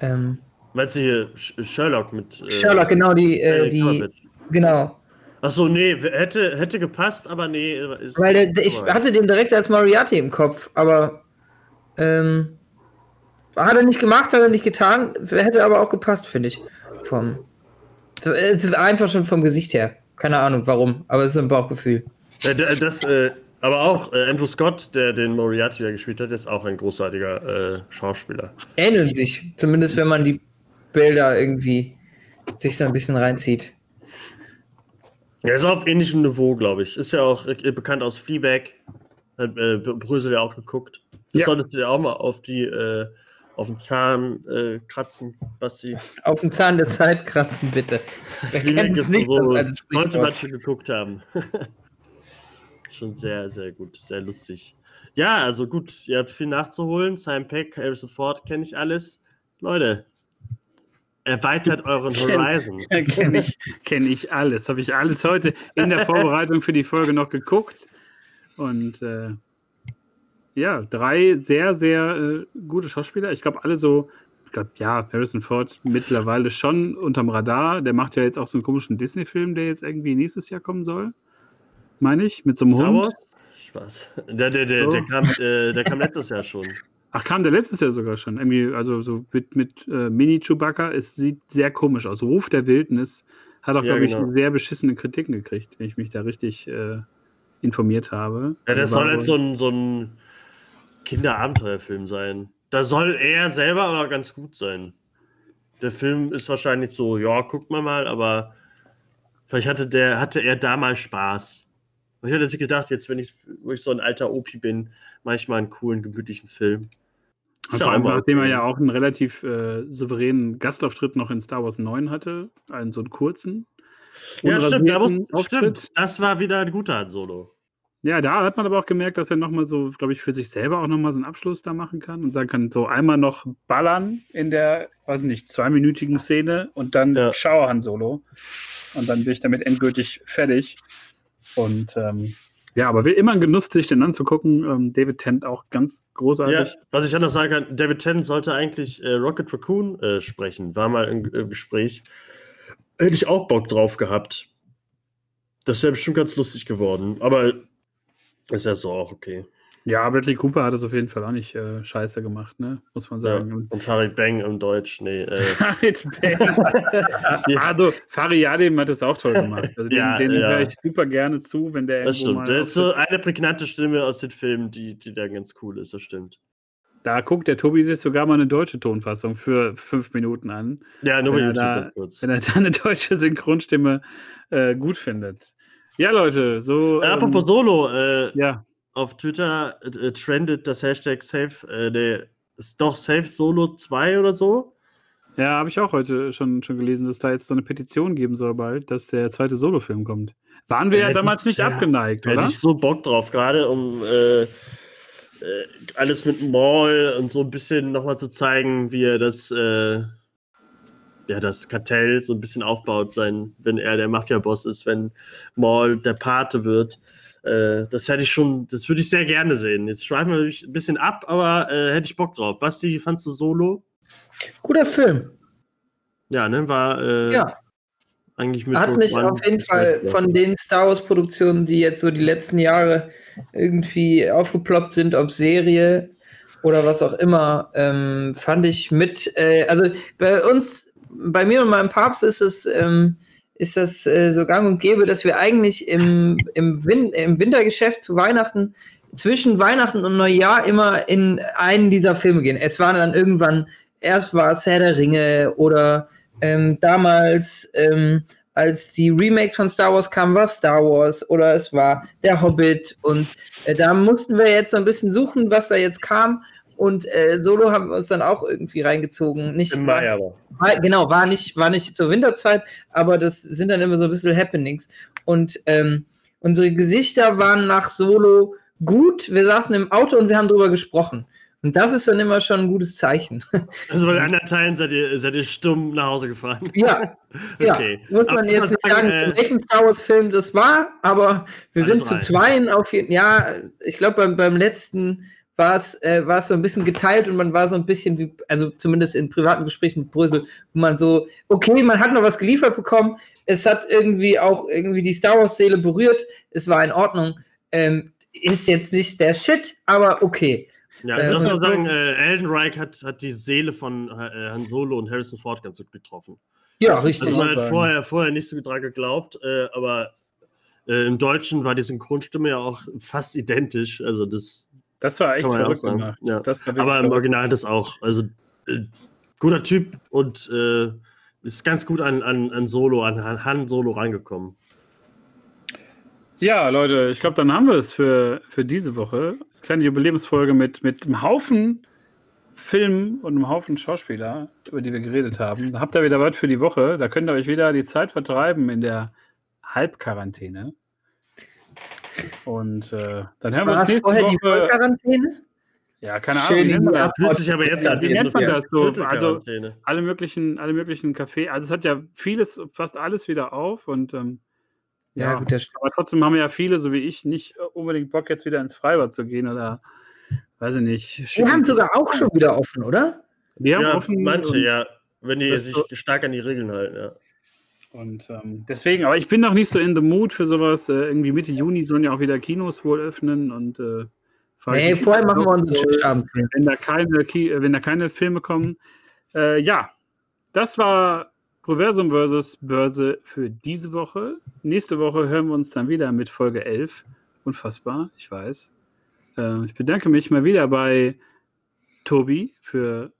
Ähm, Meinst du hier Sh- Sherlock mit äh, Sherlock, genau, die, äh, die, genau. Achso, nee, hätte, hätte gepasst, aber nee. Weil der, der, ich hatte den direkt als Moriarty im Kopf, aber ähm, hat er nicht gemacht, hat er nicht getan, hätte aber auch gepasst, finde ich. Vom, es ist einfach schon vom Gesicht her. Keine Ahnung warum, aber es ist ein Bauchgefühl. D- das, äh, aber auch äh, Andrew Scott, der den Moriarty ja gespielt hat, ist auch ein großartiger äh, Schauspieler. Ähneln sich, zumindest wenn man die Bilder irgendwie sich so ein bisschen reinzieht. Er ist auf ähnlichem Niveau, glaube ich. Ist ja auch äh, bekannt aus Fleabag. Hat äh, Brösel ja auch geguckt. Das Ja. solltest du dir auch mal auf die äh, auf den Zahn äh, kratzen, Basti. Auf den Zahn der Zeit kratzen, bitte. Wer kennt es nicht, so, sollte man schon geguckt haben. Schon sehr, sehr gut, sehr lustig. Ja, also gut, ihr habt viel nachzuholen. Simon Peck, Harrison Ford, kenne ich alles. Leute, erweitert euren Horizon. Kenne ich, kenn ich alles. Habe ich alles heute in der Vorbereitung für die Folge noch geguckt. Und äh, ja, drei sehr, sehr äh, gute Schauspieler. Ich glaube, alle so, ich glaube, ja, Harrison Ford mittlerweile schon unterm Radar. Der macht ja jetzt auch so einen komischen Disney-Film, der jetzt irgendwie nächstes Jahr kommen soll. Meine ich, mit so einem Star Hund. Wars? Spaß. Der, der, der, So. der, kam, äh, der kam letztes Jahr schon. Ach, kam der letztes Jahr sogar schon. Irgendwie, also so mit, mit äh, Mini-Chewbacca. Es sieht sehr komisch aus. Ruf der Wildnis hat auch, Ja, glaube ich, genau. sehr beschissene Kritiken gekriegt, wenn ich mich da richtig äh, informiert habe. Ja, das Also soll jetzt so ein, so ein Kinderabenteuerfilm sein. Da soll er selber aber ganz gut sein. Der Film ist wahrscheinlich so, ja, guckt mal mal, aber vielleicht hatte, der, hatte er damals Spaß. Und ich hätte sich gedacht, jetzt, wenn ich, wo ich so ein alter Opi bin, mache ich mal einen coolen, gemütlichen Film. Und vor allem, nachdem er ja auch einen relativ äh, souveränen Gastauftritt noch in Star Wars 9 hatte, einen so einen kurzen. Ja, stimmt, da muss, stimmt. Das war wieder ein guter Solo. Ja, da hat man aber auch gemerkt, dass er nochmal so, glaube ich, für sich selber auch nochmal so einen Abschluss da machen kann und sagen kann, so einmal noch ballern in der, weiß nicht, zweiminütigen Szene und dann Ja. Schauer Han Solo. Und dann bin ich damit endgültig fertig. Und ähm, ja, aber will immer ein Genuss, sich den anzugucken. Ähm, David Tent auch ganz Ja, großartig. was ich auch noch sagen kann, David Tennant sollte eigentlich äh, Rocket Raccoon äh, sprechen. War mal im, im Gespräch. Hätte ich auch Bock drauf gehabt. Das wäre bestimmt ganz lustig geworden. Aber ist ja so auch okay. Ja, Bradley Cooper hat es auf jeden Fall auch nicht äh, scheiße gemacht, ne? Muss man Ja. sagen. Und Farid Bang im Deutsch, nee. Äh, Farid Bang. also, Fariadim hat es auch toll gemacht. Also, Ja, den den ja. höre ich super gerne zu, wenn der das stimmt. mal. Das ist so eine prägnante Stimme aus den Filmen, die, die da ganz cool ist, das stimmt. Da guckt der Tobi sich sogar mal eine deutsche Tonfassung für fünf Minuten an, Ja, nur Wenn er da- kurz. wenn er da eine deutsche Synchronstimme äh, gut findet. Ja, Leute, so. Apropos ähm, Solo, äh, ja, auf Twitter äh, trendet das Hashtag Safe, äh, der ist doch Safe Solo 2 oder so. ja habe ich auch heute schon, schon gelesen, dass da jetzt so eine Petition geben soll bald, dass der zweite Solofilm kommt. Waren wir ja Hätte damals ich- nicht ja, abgeneigt, Hätte oder? ich so Bock drauf, gerade um äh, äh, alles mit Maul und so ein bisschen nochmal zu zeigen, wie er das, äh, ja, das Kartell so ein bisschen aufbaut, sein, wenn er der Mafia-Boss ist, wenn Maul der Pate wird. Äh, das hätte ich schon, das würde ich sehr gerne sehen. Jetzt schweifen wir ein bisschen ab, aber äh, hätte ich Bock drauf. Basti, wie fandst du Solo? Guter Film. Ja, ne, war äh, Ja. eigentlich mit Hat mich auf jeden Fall von den Star Wars-Produktionen, die jetzt so die letzten Jahre irgendwie aufgeploppt sind, ob Serie oder was auch immer, ähm, fand ich mit, äh, also bei uns, bei mir und meinem Papst ist es, ähm, ist das äh, so gang und gäbe, dass wir eigentlich im, im, Win im Wintergeschäft zu Weihnachten, zwischen Weihnachten und Neujahr immer in einen dieser Filme gehen. Es war dann irgendwann, erst war es Herr der Ringe oder ähm, damals, ähm, als die Remakes von Star Wars kamen, war Star Wars oder es war Der Hobbit und äh, da mussten wir jetzt so ein bisschen suchen, was da jetzt kam und äh, Solo haben wir uns dann auch irgendwie reingezogen. Nicht Im Mai aber. war, genau, war nicht, war nicht zur Winterzeit, aber das sind dann immer so ein bisschen Happenings. Und ähm, unsere Gesichter waren nach Solo gut. Wir saßen im Auto und wir haben drüber gesprochen. Und das ist dann immer schon ein gutes Zeichen. Also bei den anderen Teilen seid ihr, seid ihr stumm nach Hause gefahren. ja, ja. Okay. Muss Aber man muss jetzt nicht sagen, sagen, äh, zu welchem Star Wars-Film das war, aber wir sind drei. zu zweien auf jeden Ja, ich glaube, beim, beim letzten war es äh, war es so ein bisschen geteilt und man war so ein bisschen wie, also zumindest in privaten Gesprächen mit Brüssel, wo man so, okay, man hat noch was geliefert bekommen, es hat irgendwie auch irgendwie die Star Wars-Seele berührt, es war in Ordnung. Ähm, ist jetzt nicht der Shit, aber okay. Ja, Äh, ich muss so- mal sagen, äh, Elden Reich hat, hat die Seele von äh, Han Solo und Harrison Ford ganz gut getroffen. Ja, richtig. Also man hat vorher, vorher nicht so dran geglaubt, äh, aber äh, im Deutschen war die Synchronstimme ja auch fast identisch. Also das Das war echt verrückt gemacht. Ja. Das war wirklich Aber im. Original das auch. Also äh, guter Typ und äh, ist ganz gut an, an, an Solo, an Han- Solo rangekommen. Ja, Leute, ich glaube, dann haben wir es für, für diese Woche. Kleine Jubiläumsfolge mit, mit einem Haufen Filmen und einem Haufen Schauspieler, über die wir geredet haben. Da habt ihr wieder was für die Woche. Da könnt ihr euch wieder die Zeit vertreiben in der Halbquarantäne. Und äh, dann hören wir uns nächste vorher die Woche. Vollquarantäne? Ja, keine Schön Ahnung, wie nennt man die das? Fühlt sich aber jetzt an. Wie nennt man das so? Also alle möglichen, alle möglichen Café. Also es hat ja vieles, fast alles wieder auf und ähm, Ja, ja, gut, das aber trotzdem haben ja viele, so wie ich, nicht unbedingt Bock, jetzt wieder ins Freibad zu gehen oder weiß ich nicht. Die haben sogar auch schon wieder offen, oder? Die haben Ja, offen manche, ja. Wenn die sich so- stark an die Regeln halten, ja. Und ähm, deswegen, aber ich bin noch nicht so in the mood für sowas. Äh, irgendwie Mitte Juni sollen ja auch wieder Kinos wohl öffnen und äh, Nee, vorher machen wir unseren Schönstabendfilm. wenn da keine, äh, wenn da keine Filme kommen. Äh, ja, das war Proversum versus Börse für diese Woche. Nächste Woche hören wir uns dann wieder mit Folge 11. Unfassbar, ich weiß. Äh, ich bedanke mich mal wieder bei Tobi für,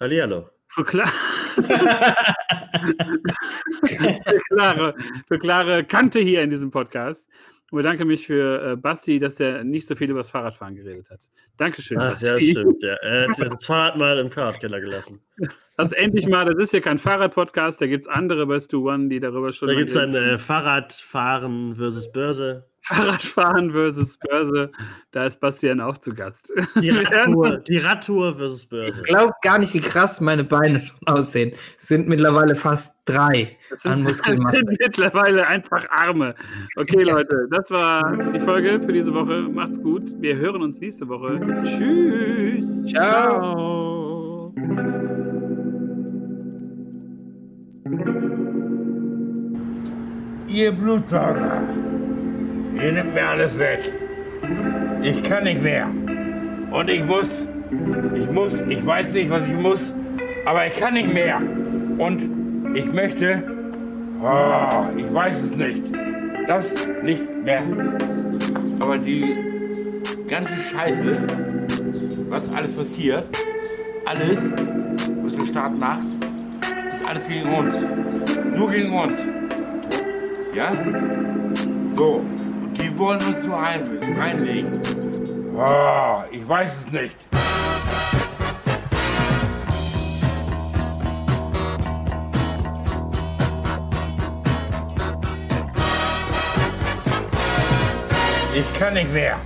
Hallihallo. für, klar, für, klare, für klare Kante hier in diesem Podcast. Und bedanke mich für äh, Basti, dass er nicht so viel über das Fahrradfahren geredet hat. Dankeschön, Ach, ja, Basti. stimmt. Ja. Er hat das Fahrrad mal im Fahrradkeller gelassen. Das endlich mal, das ist hier kein Fahrrad-Podcast, da gibt es andere bei Stu One, die darüber schon. Da gibt es reden. äh, Fahrradfahren versus Börse. Fahrradfahren versus Börse. Da ist Bastian auch zu Gast. Die Radtour, die Radtour versus Börse. Ich glaube gar nicht, wie krass meine Beine schon aussehen. Es sind mittlerweile fast drei Das an sind, das Muskelmasse. sind mittlerweile einfach Arme. Okay, Leute, das war die Folge für diese Woche. Macht's gut. Wir hören uns nächste Woche. Tschüss. Ciao. Ihr Blutsauger. Ihr nimmt mir alles weg. Ich kann nicht mehr. Und ich muss, ich muss, ich weiß nicht, was ich muss, aber ich kann nicht mehr. Und ich möchte, oh, ich weiß es nicht, das nicht mehr. Aber die ganze Scheiße, was alles passiert, alles, was der Staat macht, ist alles gegen uns. Nur gegen uns. Ja? So, die wollen uns so ein, reinlegen. Oh, ich weiß es nicht. Ich kann nicht mehr.